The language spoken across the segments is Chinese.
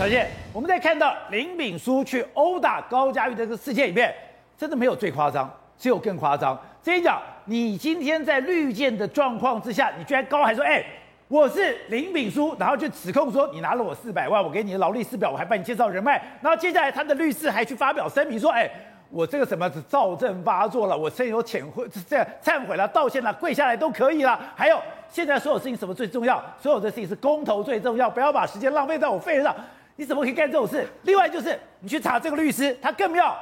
小谢，我们在看到林炳书去殴打高嘉瑜这个事件里面，真的没有最夸张，只有更夸张。这一讲，你今天在绿箭的状况之下，你居然高喊说：“哎，我是林炳书”，然后就指控说你拿了我四百万，我给你的劳力士表，我还帮你介绍人脉。然后接下来他的律师还去发表声明说：“哎，我这个什么躁症发作了，我深有忏悔，这样忏悔了，道歉了，跪下来都可以了。还有现在所有事情什么最重要？所有的事情是公投最重要，不要把时间浪费在我肺上。”你怎么可以干这种事？另外就是你去查这个律师，他更妙，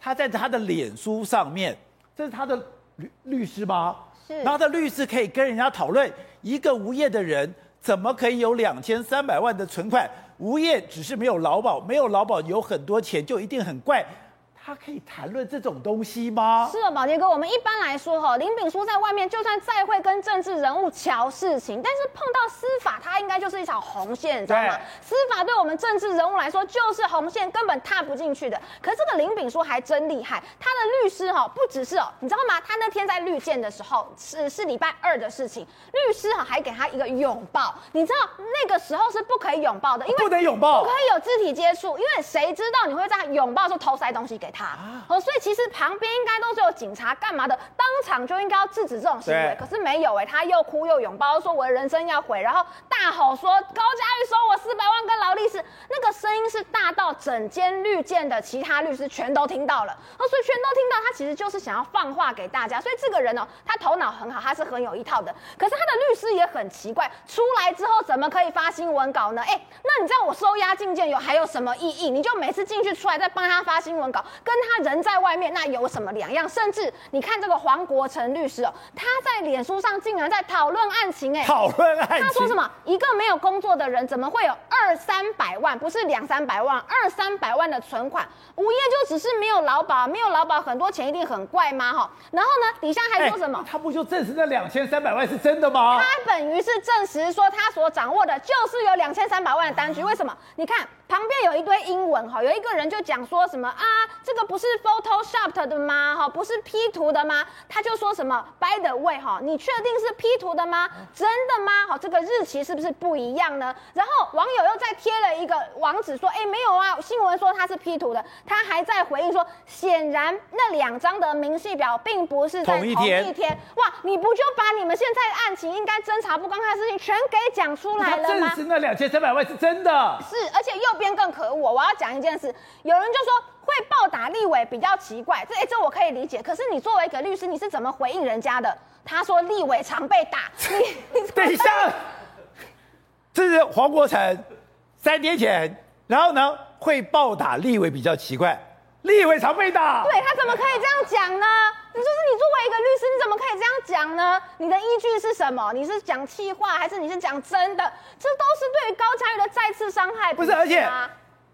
他在他的脸书上面，这是他的律律师吗？是。然后他的律师可以跟人家讨论，一个无业的人怎么可以有两千三百万的存款？无业只是没有劳保，没有劳保有很多钱就一定很怪。他可以谈论这种东西吗？是的，宝杰哥，我们一般来说哈，林炳书在外面就算再会跟政治人物瞧事情，但是碰到司法，他应该就是一条红线，你知道吗？司法对我们政治人物来说就是红线，根本踏不进去的。可是这个林炳书还真厉害，他的律师哈不只是哦，你知道吗？他那天在绿箭的时候是是礼拜二的事情，律师哈还给他一个拥抱，你知道那个时候是不可以拥抱的，因为不能拥抱，不可以有肢体接触，因为谁知道你会在拥抱的时候偷塞东西给他。哦，所以其实旁边应该都是有警察干嘛的，当场就应该要制止这种行为。可是没有哎，他又哭又拥抱，说我的人生要毁，然后大吼说高嘉瑜收我四百万跟劳力士，那个声音是大到整间律建的其他律师全都听到了。哦，所以全都听到，他其实就是想要放话给大家。所以这个人哦，他头脑很好，他是很有一套的。可是他的律师也很奇怪，出来之后怎么可以发新闻稿呢？哎，那你知道我收押禁见有还有什么意义？你就每次进去出来再帮他发新闻稿，跟他。人在外面，那有什么两样？甚至你看这个黄国成律师哦，他在脸书上竟然在讨论案情，哎，讨论案情。他说什么？一个没有工作的人，怎么会有二三百万？不是两三百万，二三百万的存款？无业就只是没有劳保，没有劳保，很多钱一定很怪吗？哈，然后呢，底下还说什么？他不就证实那两千三百万是真的吗？他等于是证实说，他所掌握的就是有两千三百万的单据。为什么？你看。旁边有一堆英文哈，有一个人就讲说什么啊，这个不是 Photoshop 的吗？哈，不是 P 图的吗？他就说什么 By the way 哈，你确定是 P 图的吗？真的吗？好，这个日期是不是不一样呢？然后网友又再贴了一个网址说，哎，没有啊，新闻说他是 P 图的，他还在回应说，显然那两张的明细表并不是在同一天。一天哇，你不就把你们现在的案情应该侦查不公开的事情全给讲出来了吗？证实那两千三百万是真的，是，而且又。边更可恶，我要讲一件事。有人就说会暴打立委比较奇怪，这哎，这我可以理解。可是你作为一个律师，你是怎么回应人家的？他说立委常被打。你 等一下，这是黄国成三天前，然后呢会暴打立委比较奇怪，立委常被打。对，他怎么可以这样讲呢？你就是你作为一个律师，你怎么可以这样讲呢？你的依据是什么？你是讲气话，还是你是讲真的？这都是对于高嘉瑜的再次伤害。不是，而且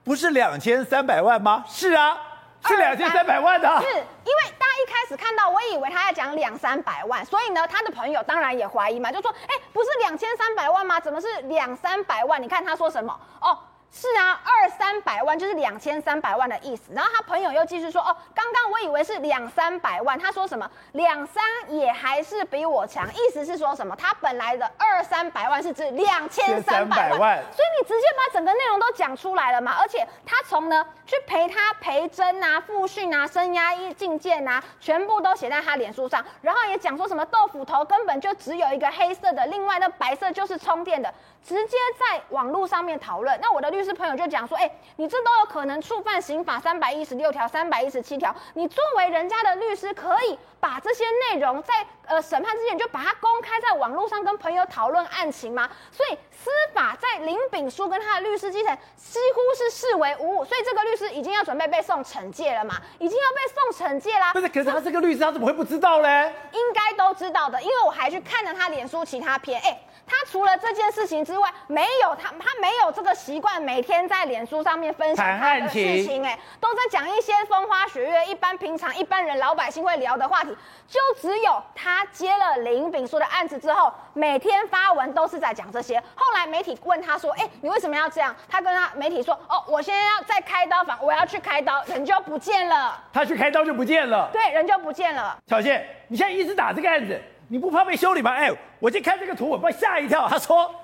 不是两千三百万吗？是啊，是两千三百万的。是因为大家一开始看到，我以为他在讲两三百万，所以呢，他的朋友当然也怀疑嘛，就说：哎，不是两千三百万吗？怎么是两三百万？你看他说什么？哦。是啊，二三百万就是两千三百万的意思。然后他朋友又继续说：“哦，刚刚我以为是两三百万。”他说什么？两三也还是比我强。意思是说什么？他本来的二三百万是指两千三百万。所以你直接把整个内容都讲出来了嘛？而且他从呢去陪他陪真啊、复训啊、声押禁见啊，全部都写在他脸书上。然后也讲说什么豆腐头根本就只有一个黑色的，另外那白色就是充电的。直接在网络上面讨论，那我的律是朋友就讲说，哎，你这都有可能触犯刑法三百一十六条、三百一十七条。你作为人家的律师，可以把这些内容在呃审判之前就把它公开在网络上跟朋友讨论案情吗？所以司法在林秉书跟他的律师基层几乎是视为无物，所以这个律师已经要准备被送惩戒了嘛，已经要被送惩戒啦。不是，可是他这个律师他怎么会不知道嘞？应该都知道的，因为我还去看了他脸书其他篇，哎。他除了这件事情之外，没有他，他没有这个习惯，每天在脸书上面分享他的事情，哎，都在讲一些风花雪月，一般平常一般人老百姓会聊的话题，就只有他接了林炳书的案子之后，每天发文都是在讲这些。后来媒体问他说：“哎，你为什么要这样？”他跟他媒体说：“哦，我现在要在开刀房，我要去开刀，人就不见了。”他去开刀就不见了。对，人就不见了。小谢，你现在一直打这个案子。你不怕被修理吗？哎，我去看这个图，我被吓一跳。他说，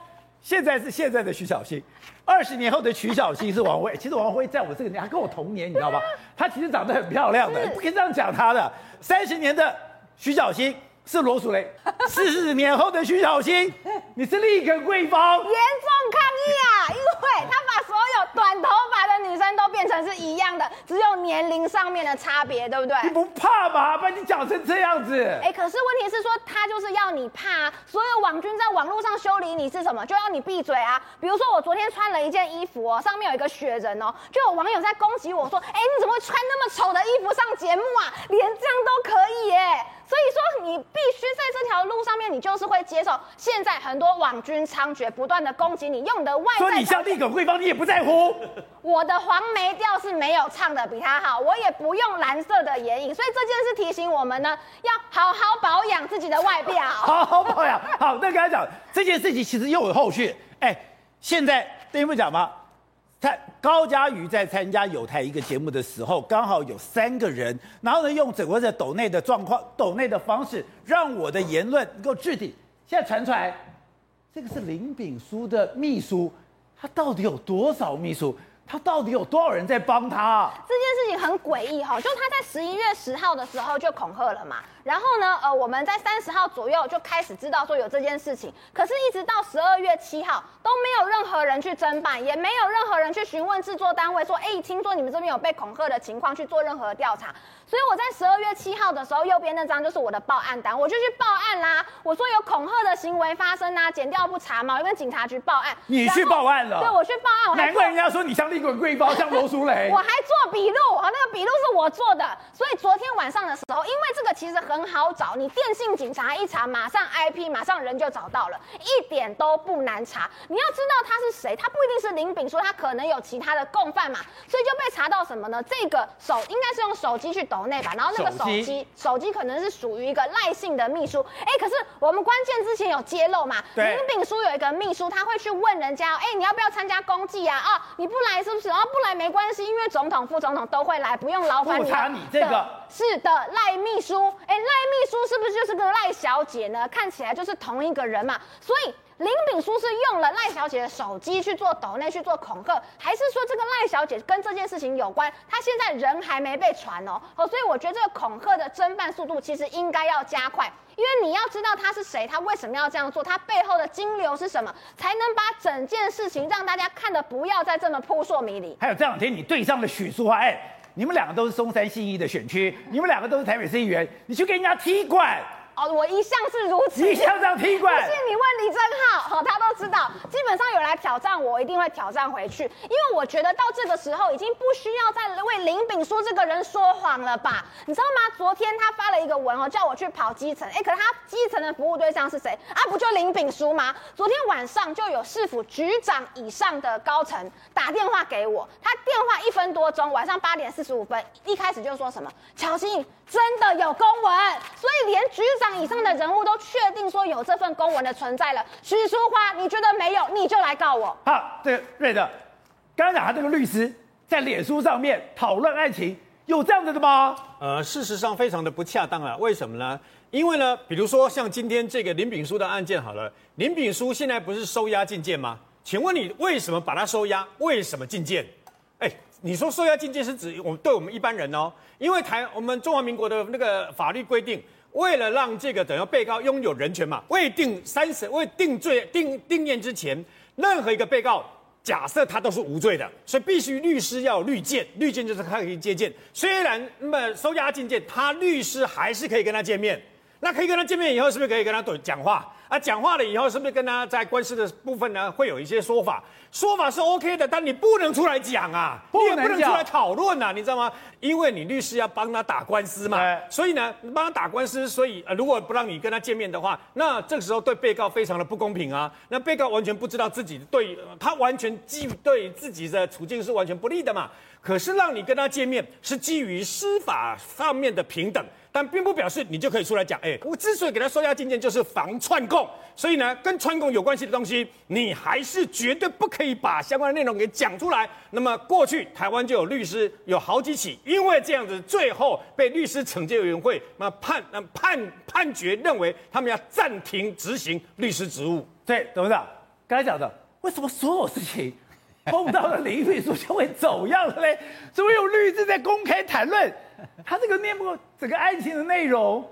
现在是现在的徐小新，二十年后的徐小新是王菲。其实王菲在我这个年，她跟我同年，你知道吧？她其实长得很漂亮的，不可以这样讲她的。三十年的徐小新是罗淑蕾，四十年后的徐小新，你是立耿桂芳。严重抗议啊！因为他把所有短头发的女生都变成是一样的，只有年龄上面的差别，对不对？你不怕吗？把你讲成这样子。哎，可是问题是说，他就是要你怕。所有网军在网络上修理你是什么？就要你闭嘴啊！比如说我昨天穿了一件衣服哦，上面有一个雪人哦，就有网友在攻击我说，哎，你怎么会穿那么丑的衣服上节目啊？连这样都可以耶！所以说，你必须在这条路上面，你就是会接受现在很多网军猖獗，不断的攻击你，用你的外在。说你像立耿桂芳，你也不在乎。我的黄梅调是没有唱的比他好，我也不用蓝色的眼影，所以这件事提醒我们呢，要好好保养自己的外表。好好保养。好，那跟他讲这件事情，其实又有后续。哎，现在等于不讲吗？他高佳瑜在参加有台一个节目的时候，刚好有三个人，然后呢，用整个的抖内的状况、抖内的方式，让我的言论能够置顶。现在传出来，这个是林炳书的秘书，他到底有多少秘书？他到底有多少人在帮他？这件事情很诡异哈，就他在十一月十号的时候就恐吓了嘛，然后呢，呃，我们在三十号左右就开始知道说有这件事情，可是一直到十二月七号都没有任何人去侦办，也没有任何人去询问制作单位说，哎，听说你们这边有被恐吓的情况去做任何调查。所以我在十二月七号的时候，右边那张就是我的报案单，我就去报案啦。我说有恐吓的行为发生啊，检调不查嘛，我跟警察局报案。你去报案了？对，我去报案。难怪人家说你像立耿桂芳，像罗淑蕾。我还做笔录，啊，那个笔录是我做的。所以昨天晚上的时候，因为这个其实很好找，你电信警察一查，马上 IP，马上人就找到了，一点都不难查。你要知道他是谁，他不一定是林炳书，他可能有其他的共犯嘛，所以就被查到什么呢？这个手应该是用手机去抖。内吧，然后那个手机，手机可能是属于一个赖姓的秘书，哎，可是我们关键之前有揭露嘛，林炳书有一个秘书，他会去问人家，哎，你要不要参加公祭啊？啊，你不来是不是？然后不来没关系，因为总统、副总统都会来，不用劳烦你。不你这个是的，赖秘书，是不是就是个赖小姐呢？看起来就是同一个人嘛，所以。林炳书是用了赖小姐的手机去做抖内去做恐吓，还是说这个赖小姐跟这件事情有关？她现在人还没被传哦，哦，所以我觉得这个恐吓的侦办速度其实应该要加快，因为你要知道他是谁，他为什么要这样做，他背后的金流是什么，才能把整件事情让大家看得不要再这么扑朔迷离。还有这两天你对上了许淑华，哎，你们两个都是松山信义的选区，你们两个都是台北市议员，你去给人家踢馆。哦，我一向是如此。一向这样踢馆。不信你问李正皓，哦，他都知道。基本上有来挑战我，我一定会挑战回去，因为我觉得到这个时候已经不需要再为林炳书这个人说谎了吧？你知道吗？昨天他发了一个文哦，叫我去跑基层。哎，可是他基层的服务对象是谁啊？不就林炳书吗？昨天晚上就有市府局长以上的高层打电话给我，他电话一分多钟，晚上八点四十五分，一开始就说什么乔欣真的有公文，所以连局长。以上的人物都确定说有这份公文的存在了。徐淑华，你觉得没有，你就来告我。好，这个瑞德，刚才讲他这个律师在脸书上面讨论案情，有这样子的吗？呃，事实上非常的不恰当啊。为什么呢？因为呢，比如说像今天这个林炳书的案件好了，林炳书现在不是收押禁见吗？请问你为什么把他收押？为什么禁见？哎，你说收押禁见是指我们对我们一般人哦？因为台我们中华民国的那个法律规定。为了让这个等于被告拥有人权嘛，未定三审未定罪定定谳之前，任何一个被告假设他都是无罪的，所以必须律师要有律见，律见就是他可以接见。虽然那么收押禁见，他律师还是可以跟他见面。那可以跟他见面以后，是不是可以跟他对讲话？啊，讲话了以后，是不是跟他在官司的部分呢，会有一些说法？说法是 OK 的，但你不能出来讲啊，你也不能出来讨论啊，你知道吗？因为你律师要帮他打官司嘛，所以呢，帮他打官司，所以呃，如果不让你跟他见面的话，那这个时候对被告非常的不公平啊。那被告完全不知道自己对，他完全基对自己的处境是完全不利的嘛。可是让你跟他见面，是基于司法上面的平等。但并不表示你就可以出来讲，哎，我之所以给他收押禁见，就是防串供，所以呢，跟串供有关系的东西，你还是绝对不可以把相关的内容给讲出来。那么过去台湾就有律师有好几起，因为这样子，最后被律师惩戒委员会那判那判判决认为他们要暂停执行律师职务。对，董事长，刚才讲的，为什么所有事情碰到了林炳书就会走样了嘞？怎么有律师在公开谈论他这个内幕整个案情的内容？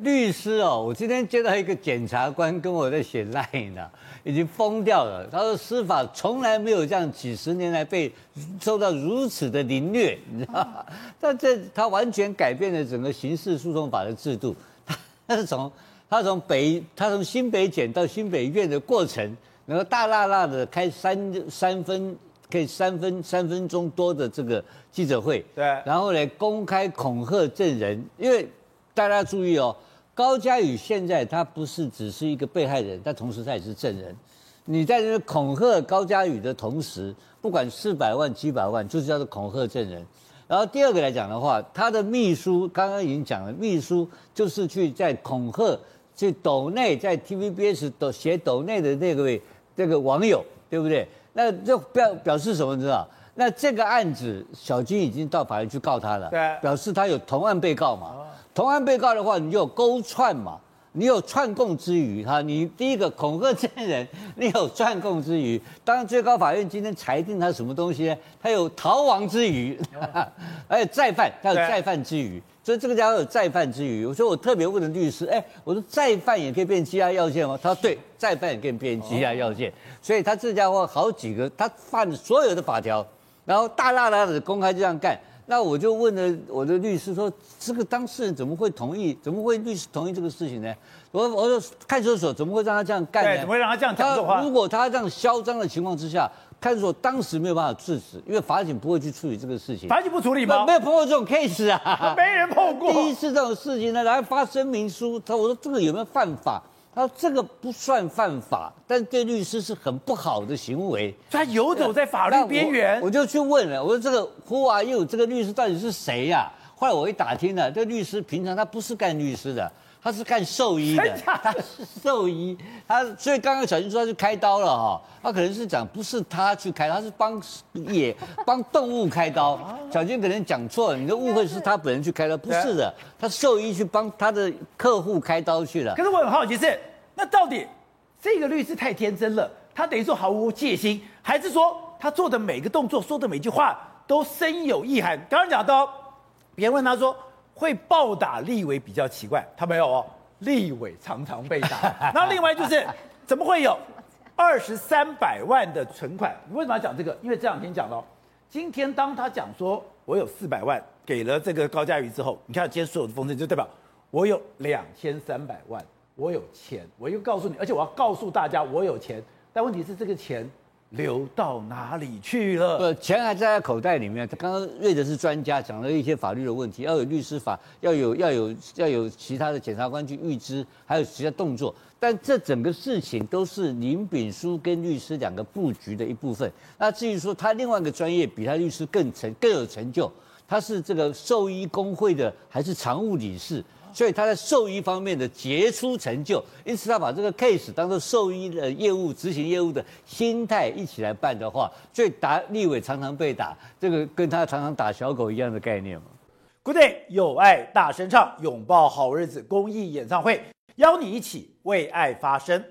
律师哦，我今天接到一个检察官跟我在写 line 的，已经疯掉了。他说司法从来没有这样几十年来被受到如此的凌虐，你知道吗？但这他完全改变了整个刑事诉讼法的制度。他是从他从北他从新北检到新北院的过程，然后大辣辣的开三三分可以三分三分钟多的这个记者会，对，然后呢公开恐吓证人，因为大家注意哦。高嘉宇现在他不是只是一个被害人，但同时他也是证人。你在这恐吓高嘉宇的同时，不管四百万、几百万，就是叫做恐吓证人。然后第二个来讲的话，他的秘书刚刚已经讲了，秘书就是去在恐吓，去斗内在 TVBS 斗写斗内的那个位这个网友，对不对？那就表表示什么？你知道？那这个案子，小金已经到法院去告他了，对，表示他有同案被告嘛。同案被告的话，你就有勾串嘛，你有串供之余哈。你第一个恐吓证人，你有串供之余，当然最高法院今天裁定他什么东西呢？他有逃亡之余，还有再犯，他有再犯之余，所以这个家伙有再犯之余。我说我特别问了律师，哎，我说再犯也可以变羁押要件吗？他说对，再犯也可以变羁押要件。所以他这家伙好几个，他犯所有的法条，然后大大大的公开这样干。那我就问了我的律师说，这个当事人怎么会同意？怎么会律师同意这个事情呢？我我说看守所怎么会让他这样干呢？怎么会让他这样讲话？如果他这样嚣张的情况之下，看守所当时没有办法制止，因为法警不会去处理这个事情。法警不处理吗？没有碰过这种 case 啊，没人碰过。第一次这种事情呢，然后发声明书，他我说这个有没有犯法？他说这个不算犯法，但对律师是很不好的行为。他游走在法律边缘。我就去问了，我说这个 Who are you？这个律师到底是谁呀？后来我一打听呢，这个律师平常他不是干律师的，他是干兽医的。他是兽医，他所以刚刚小金说他去开刀了哈，他可能是讲不是他去开，他是帮野 帮动物开刀。小金可能讲错了，你的误会是他本人去开刀，不是的，他兽医去帮他的客户开刀去了。可是我很好奇是。那到底这个律师太天真了，他等于说毫无戒心，还是说他做的每个动作、说的每句话都深有意涵？刚刚讲到，别人问他说会暴打立委比较奇怪，他没有哦，立委常常被打。那另外就是怎么会有二十三百万的存款？你为什么要讲这个？因为这两天讲了，今天当他讲说我有四百万给了这个高嘉瑜之后，你看今天所有的风声就代表我有两千三百万。我有钱，我又告诉你，而且我要告诉大家我有钱，但问题是这个钱流到哪里去了？呃，钱还在他口袋里面。他刚刚瑞德是专家，讲了一些法律的问题，要有律师法，要有要有要有其他的检察官去预知，还有其他动作。但这整个事情都是林炳书跟律师两个布局的一部分。那至于说他另外一个专业比他律师更成更有成就，他是这个兽医工会的还是常务理事？所以他在兽医方面的杰出成就，因此他把这个 case 当做兽医的业务执行业务的心态一起来办的话，所以打立委常常被打，这个跟他常常打小狗一样的概念嘛。Good day，有爱大声唱，拥抱好日子公益演唱会，邀你一起为爱发声。